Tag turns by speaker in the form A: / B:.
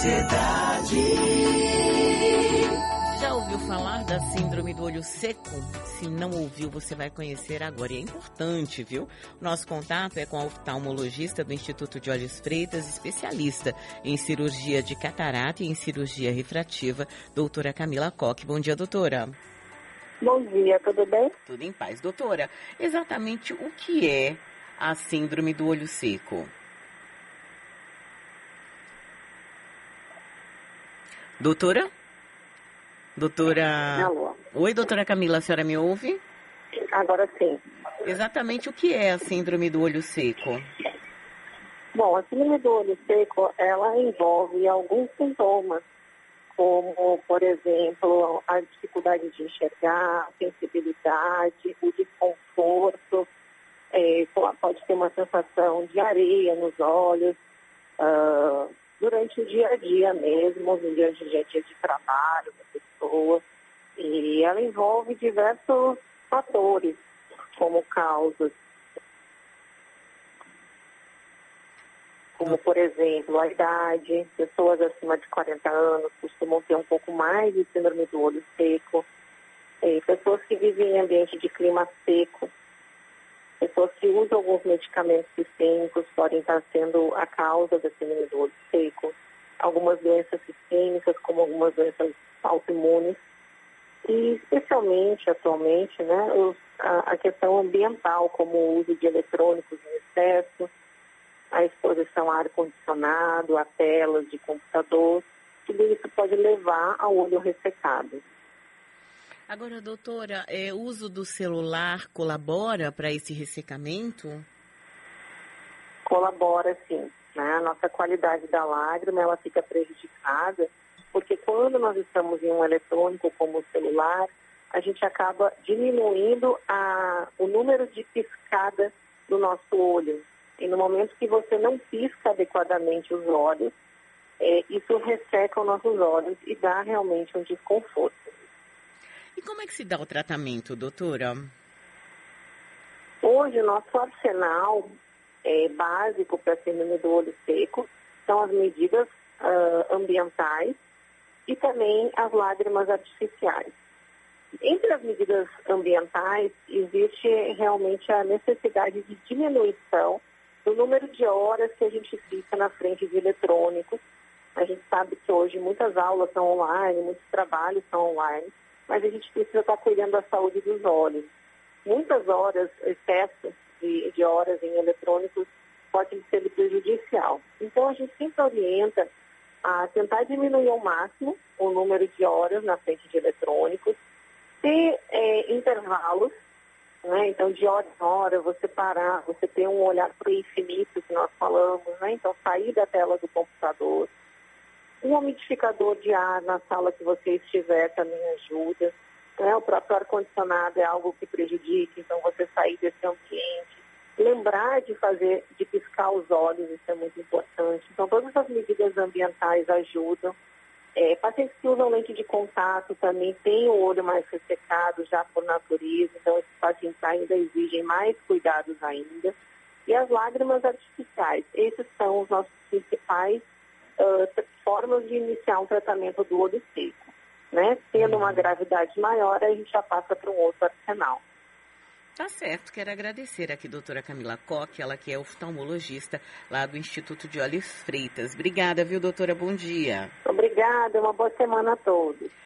A: Sociedade.
B: Já ouviu falar da síndrome do olho seco? Se não ouviu, você vai conhecer agora. E é importante, viu? Nosso contato é com a oftalmologista do Instituto de Olhos Freitas, especialista em cirurgia de catarata e em cirurgia refrativa, doutora Camila Coque. Bom dia, doutora.
C: Bom dia, tudo bem?
B: Tudo em paz. Doutora, exatamente o que é a síndrome do olho seco? Doutora? Doutora.
C: Alô.
B: Oi, doutora Camila, a senhora me ouve?
C: Agora sim.
B: Exatamente o que é a síndrome do olho seco?
C: Bom, a síndrome do olho seco, ela envolve alguns sintomas, como, por exemplo, a dificuldade de enxergar, a sensibilidade, o desconforto, é, pode ter uma sensação de areia nos olhos, uh, durante o dia a dia mesmo, no dia a dia de trabalho da pessoa. E ela envolve diversos fatores, como causas, como por exemplo a idade, pessoas acima de 40 anos costumam ter um pouco mais de síndrome do olho seco, pessoas que vivem em ambiente de clima seco, pessoas que usam alguns medicamentos sistêmicos podem estar sendo a causa da síndrome do seco, algumas doenças sistêmicas, como algumas doenças autoimunes, e especialmente atualmente, né, a, a, questão ambiental, como o uso de eletrônicos em excesso, a exposição a ar-condicionado, a telas de computador, tudo isso pode levar ao olho ressecado.
B: Agora, doutora, é, o uso do celular colabora para esse ressecamento?
C: Colabora, sim. Né? A nossa qualidade da lágrima ela fica prejudicada, porque quando nós estamos em um eletrônico como o celular, a gente acaba diminuindo a, o número de piscadas do nosso olho. E no momento que você não pisca adequadamente os olhos, é, isso resseca os nossos olhos e dá realmente um desconforto.
B: E como é que se dá o tratamento, doutora?
C: Hoje, nosso arsenal é, básico para síndrome do olho seco são as medidas uh, ambientais e também as lágrimas artificiais. Entre as medidas ambientais, existe realmente a necessidade de diminuição do número de horas que a gente fica na frente de eletrônicos. A gente sabe que hoje muitas aulas são online, muitos trabalhos são online mas a gente precisa estar cuidando da saúde dos olhos. Muitas horas, excesso de, de horas em eletrônicos pode ser prejudicial. Então, a gente sempre orienta a tentar diminuir ao máximo o número de horas na frente de eletrônicos, ter é, intervalos, né? então de hora em hora você parar, você ter um olhar para o infinito que nós falamos, né? então sair da tela do um umidificador de ar na sala que você estiver também ajuda. Né? O próprio ar-condicionado é algo que prejudica, então você sair desse ambiente. Lembrar de fazer, de piscar os olhos, isso é muito importante. Então, todas as medidas ambientais ajudam. É, pacientes que usam lente de contato também têm o olho mais ressecado já por natureza, então esses pacientes ainda exigem mais cuidados ainda. E as lágrimas artificiais, esses são os nossos principais uh, formas de iniciar um tratamento do olho seco. Né? Tendo uma uhum. gravidade maior, a gente já passa para um outro arsenal.
B: Tá certo, quero agradecer aqui a doutora Camila Coque, ela que é oftalmologista lá do Instituto de Olhos Freitas. Obrigada, viu, doutora? Bom dia.
C: Obrigada, uma boa semana a todos.